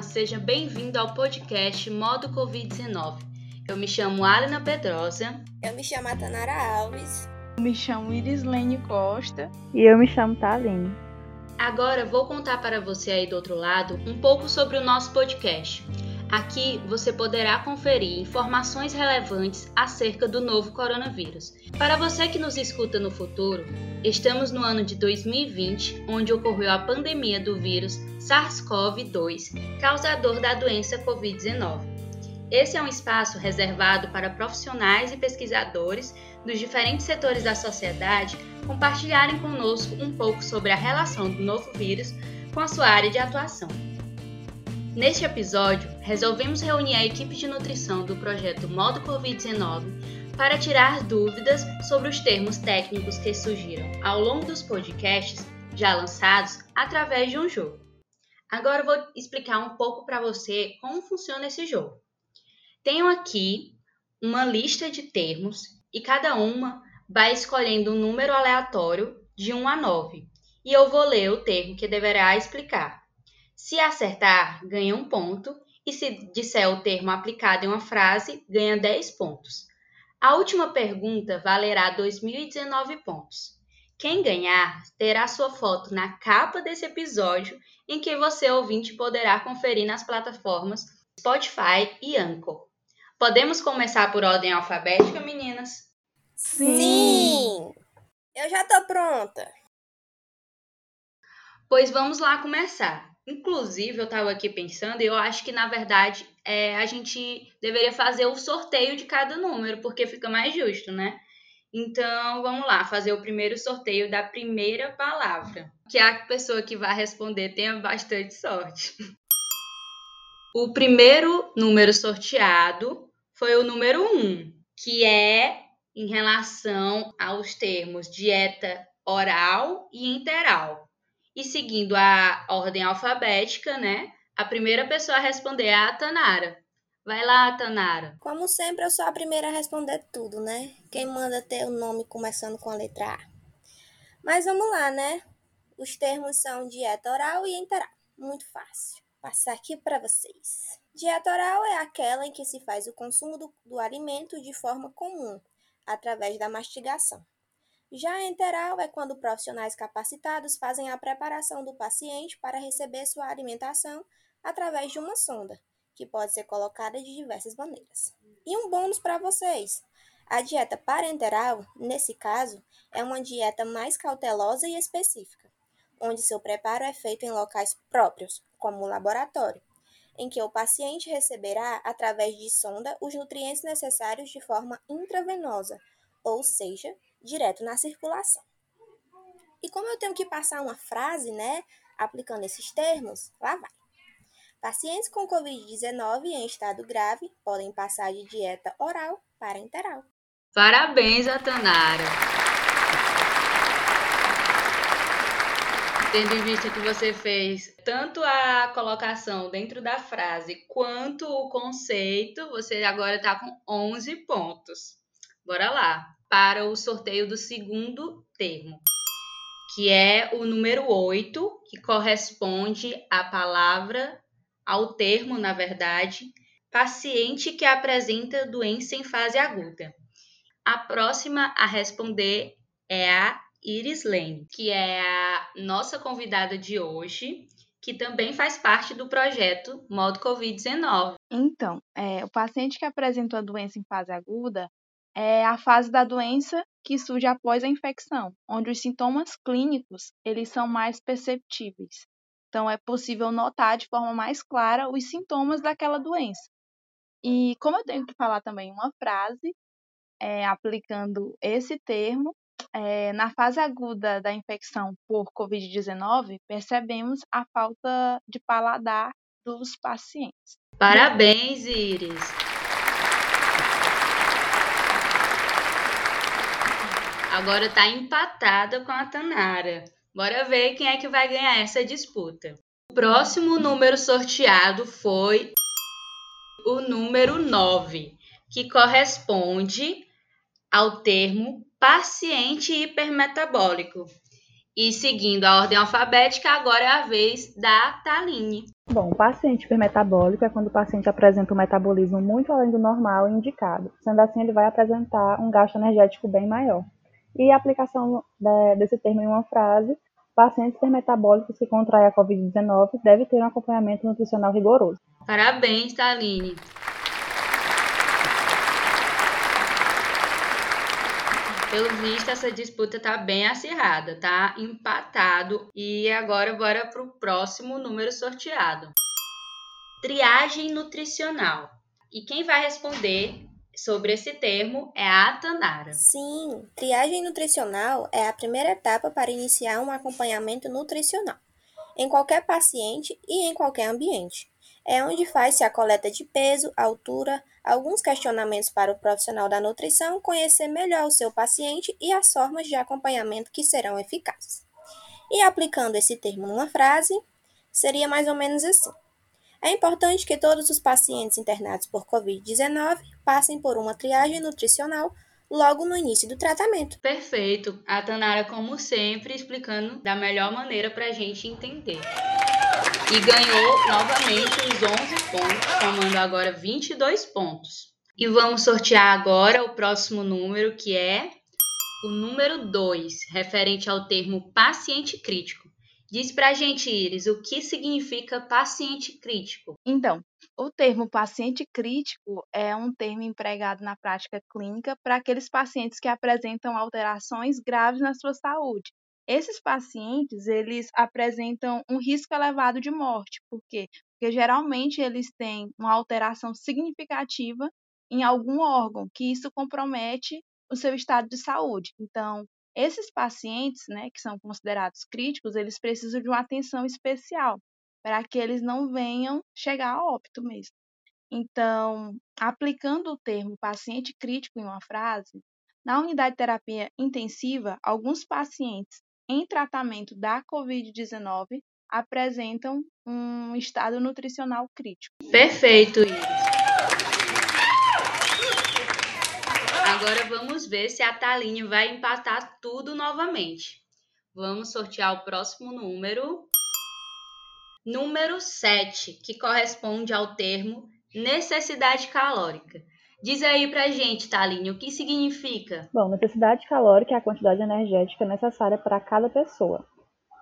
seja bem-vindo ao podcast Modo Covid-19. Eu me chamo Alina Pedrosa. Eu me chamo Atanara Alves. Eu me chamo Irislene Costa. E eu me chamo Taline. Agora vou contar para você aí do outro lado um pouco sobre o nosso podcast. Aqui você poderá conferir informações relevantes acerca do novo coronavírus. Para você que nos escuta no futuro, estamos no ano de 2020, onde ocorreu a pandemia do vírus SARS-CoV-2, causador da doença Covid-19. Esse é um espaço reservado para profissionais e pesquisadores dos diferentes setores da sociedade compartilharem conosco um pouco sobre a relação do novo vírus com a sua área de atuação. Neste episódio, resolvemos reunir a equipe de nutrição do projeto Modo Covid-19 para tirar dúvidas sobre os termos técnicos que surgiram ao longo dos podcasts já lançados através de um jogo. Agora vou explicar um pouco para você como funciona esse jogo. Tenho aqui uma lista de termos e cada uma vai escolhendo um número aleatório de 1 a 9 e eu vou ler o termo que deverá explicar. Se acertar, ganha um ponto, e se disser o termo aplicado em uma frase, ganha 10 pontos. A última pergunta valerá 2.019 pontos. Quem ganhar terá sua foto na capa desse episódio, em que você, ouvinte, poderá conferir nas plataformas Spotify e Anchor. Podemos começar por ordem alfabética, meninas? Sim! Sim. Eu já tô pronta. Pois vamos lá começar. Inclusive, eu estava aqui pensando, e eu acho que, na verdade, é, a gente deveria fazer o sorteio de cada número, porque fica mais justo, né? Então, vamos lá, fazer o primeiro sorteio da primeira palavra. Que a pessoa que vai responder tenha bastante sorte. O primeiro número sorteado foi o número 1, que é em relação aos termos dieta oral e interal. E seguindo a ordem alfabética, né? A primeira pessoa a responder é a Tanara. Vai lá, Tanara. Como sempre, eu sou a primeira a responder tudo, né? Quem manda ter o nome começando com a letra A. Mas vamos lá, né? Os termos são dieta oral e interal. Muito fácil. Passar aqui para vocês. Dieta oral é aquela em que se faz o consumo do, do alimento de forma comum, através da mastigação. Já a enteral é quando profissionais capacitados fazem a preparação do paciente para receber sua alimentação através de uma sonda, que pode ser colocada de diversas maneiras. E um bônus para vocês: a dieta parenteral, nesse caso, é uma dieta mais cautelosa e específica, onde seu preparo é feito em locais próprios, como o laboratório, em que o paciente receberá, através de sonda, os nutrientes necessários de forma intravenosa, ou seja, direto na circulação. E como eu tenho que passar uma frase, né, aplicando esses termos, lá vai. Pacientes com Covid-19 em estado grave podem passar de dieta oral para interal. Parabéns, Atanara! Tendo em vista que você fez tanto a colocação dentro da frase quanto o conceito, você agora está com 11 pontos. Bora lá! Para o sorteio do segundo termo, que é o número 8, que corresponde à palavra, ao termo, na verdade, paciente que apresenta doença em fase aguda. A próxima a responder é a Iris Lane, que é a nossa convidada de hoje, que também faz parte do projeto Modo Covid-19. Então, é, o paciente que apresentou a doença em fase aguda é a fase da doença que surge após a infecção, onde os sintomas clínicos eles são mais perceptíveis. Então, é possível notar de forma mais clara os sintomas daquela doença. E como eu tenho que falar também uma frase, é, aplicando esse termo, é, na fase aguda da infecção por Covid-19, percebemos a falta de paladar dos pacientes. Parabéns, Iris! Agora está empatada com a Tanara. Bora ver quem é que vai ganhar essa disputa. O próximo número sorteado foi o número 9, que corresponde ao termo paciente hipermetabólico. E seguindo a ordem alfabética, agora é a vez da Taline. Bom, paciente hipermetabólico é quando o paciente apresenta um metabolismo muito além do normal e indicado. Sendo assim, ele vai apresentar um gasto energético bem maior. E a aplicação desse termo em uma frase, pacientes hipermetabólicos que contraem a COVID-19 devem ter um acompanhamento nutricional rigoroso. Parabéns, Taline! Pelo visto, essa disputa tá bem acirrada, tá empatado. E agora bora pro próximo número sorteado. Triagem nutricional. E quem vai responder sobre esse termo é a Tanara. Sim, triagem nutricional é a primeira etapa para iniciar um acompanhamento nutricional em qualquer paciente e em qualquer ambiente. É onde faz-se a coleta de peso, altura, alguns questionamentos para o profissional da nutrição conhecer melhor o seu paciente e as formas de acompanhamento que serão eficazes. E aplicando esse termo numa frase, seria mais ou menos assim: É importante que todos os pacientes internados por Covid-19 passem por uma triagem nutricional logo no início do tratamento. Perfeito. A Tanara, como sempre, explicando da melhor maneira para a gente entender e ganhou novamente os 11 pontos, somando agora 22 pontos. E vamos sortear agora o próximo número, que é o número 2, referente ao termo paciente crítico. Diz pra gente, Iris, o que significa paciente crítico? Então, o termo paciente crítico é um termo empregado na prática clínica para aqueles pacientes que apresentam alterações graves na sua saúde, esses pacientes, eles apresentam um risco elevado de morte. Por quê? Porque geralmente eles têm uma alteração significativa em algum órgão, que isso compromete o seu estado de saúde. Então, esses pacientes, né, que são considerados críticos, eles precisam de uma atenção especial para que eles não venham chegar a óbito mesmo. Então, aplicando o termo paciente crítico em uma frase, na unidade de terapia intensiva, alguns pacientes em tratamento da Covid-19 apresentam um estado nutricional crítico. Perfeito, Iris. Agora vamos ver se a Taline vai empatar tudo novamente. Vamos sortear o próximo número. Número 7, que corresponde ao termo necessidade calórica. Diz aí pra gente, Taline, o que significa? Bom, necessidade calórica é a quantidade energética necessária para cada pessoa,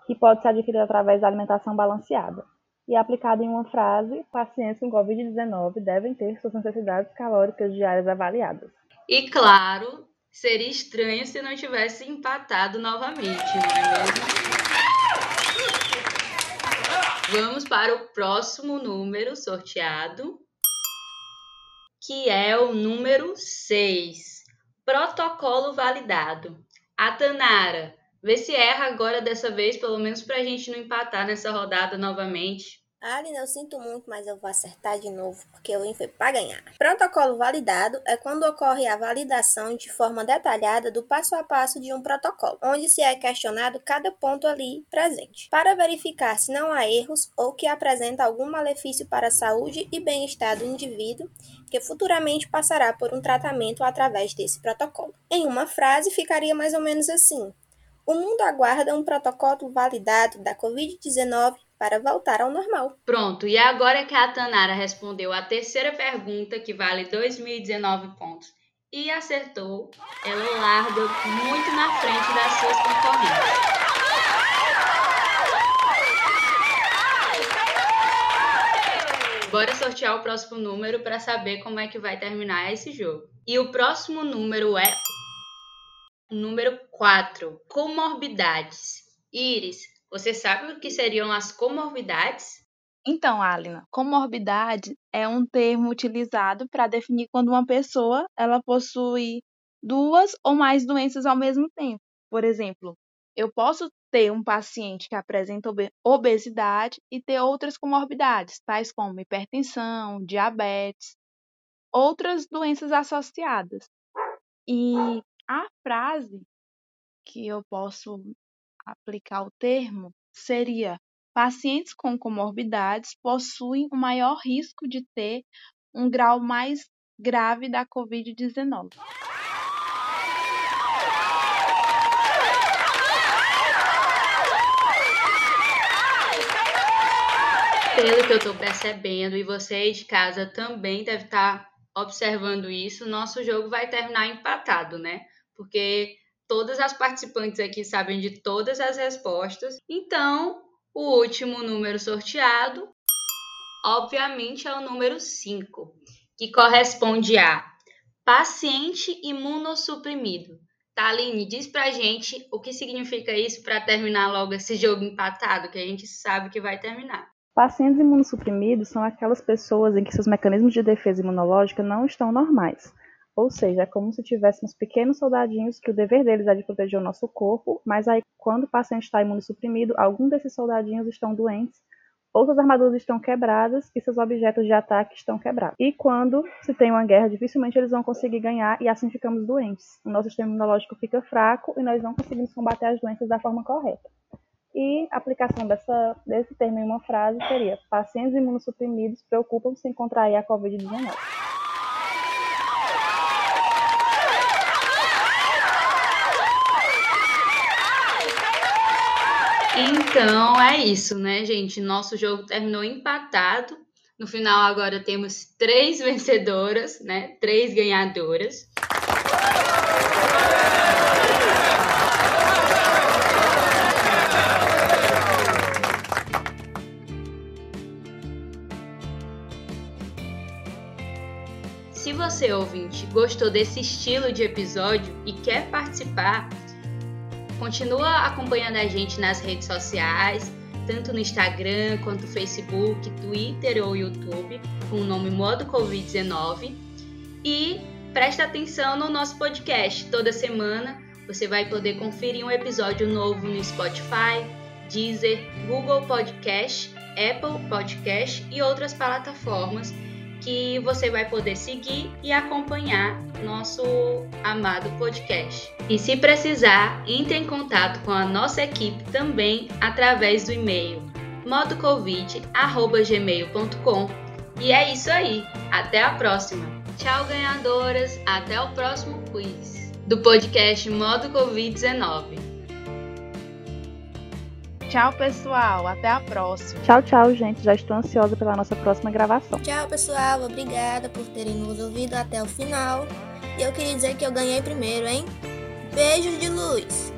que pode ser adquirida através da alimentação balanceada. E aplicada em uma frase, pacientes com Covid-19 devem ter suas necessidades calóricas diárias avaliadas. E claro, seria estranho se não tivesse empatado novamente, não é mesmo? Vamos para o próximo número sorteado, que é o número 6. Protocolo validado. A Tanara, vê se erra agora dessa vez, pelo menos para a gente não empatar nessa rodada novamente. Aline, eu sinto muito, mas eu vou acertar de novo, porque eu foi para ganhar. Protocolo validado é quando ocorre a validação de forma detalhada do passo a passo de um protocolo, onde se é questionado cada ponto ali presente, para verificar se não há erros ou que apresenta algum malefício para a saúde e bem-estar do indivíduo, que futuramente passará por um tratamento através desse protocolo. Em uma frase, ficaria mais ou menos assim: O mundo aguarda um protocolo validado da Covid-19 para voltar ao normal. Pronto, e agora que a Tanara respondeu a terceira pergunta, que vale 2019 pontos, e acertou, ela larga muito na frente das suas concorrentes. Bora sortear o próximo número para saber como é que vai terminar esse jogo. E o próximo número é número 4, comorbidades. Iris, você sabe o que seriam as comorbidades? Então, Alina, comorbidade é um termo utilizado para definir quando uma pessoa ela possui duas ou mais doenças ao mesmo tempo. Por exemplo, eu posso ter um paciente que apresenta obesidade e ter outras comorbidades, tais como hipertensão, diabetes, outras doenças associadas. E a frase que eu posso aplicar o termo seria: pacientes com comorbidades possuem o maior risco de ter um grau mais grave da Covid-19. pelo que eu estou percebendo, e você de casa também deve estar tá observando isso, nosso jogo vai terminar empatado, né? Porque todas as participantes aqui sabem de todas as respostas. Então, o último número sorteado, obviamente, é o número 5, que corresponde a paciente imunossuprimido. Taline, diz pra gente o que significa isso para terminar logo esse jogo empatado, que a gente sabe que vai terminar. Pacientes imunossuprimidos são aquelas pessoas em que seus mecanismos de defesa imunológica não estão normais. Ou seja, é como se tivéssemos pequenos soldadinhos que o dever deles é de proteger o nosso corpo, mas aí quando o paciente está imunossuprimido, alguns desses soldadinhos estão doentes, ou suas armaduras estão quebradas e seus objetos de ataque estão quebrados. E quando se tem uma guerra, dificilmente eles vão conseguir ganhar e assim ficamos doentes. O nosso sistema imunológico fica fraco e nós não conseguimos combater as doenças da forma correta. E a aplicação dessa, desse termo em uma frase seria: pacientes imunossuprimidos preocupam-se em contrair a Covid-19. Então é isso, né, gente? Nosso jogo terminou empatado. No final, agora temos três vencedoras, né? Três ganhadoras. Se você, ouvinte, gostou desse estilo de episódio e quer participar, continua acompanhando a gente nas redes sociais, tanto no Instagram quanto no Facebook, Twitter ou YouTube, com o nome Modo Covid-19. E presta atenção no nosso podcast. Toda semana você vai poder conferir um episódio novo no Spotify, Deezer, Google Podcast, Apple Podcast e outras plataformas que você vai poder seguir e acompanhar nosso amado podcast. E se precisar, entre em contato com a nossa equipe também através do e-mail modocovid@gmail.com. E é isso aí. Até a próxima. Tchau, ganhadoras. Até o próximo quiz do podcast Modo Covid-19. Tchau, pessoal. Até a próxima. Tchau, tchau, gente. Já estou ansiosa pela nossa próxima gravação. Tchau, pessoal. Obrigada por terem nos ouvido até o final. E eu queria dizer que eu ganhei primeiro, hein? Beijos de luz!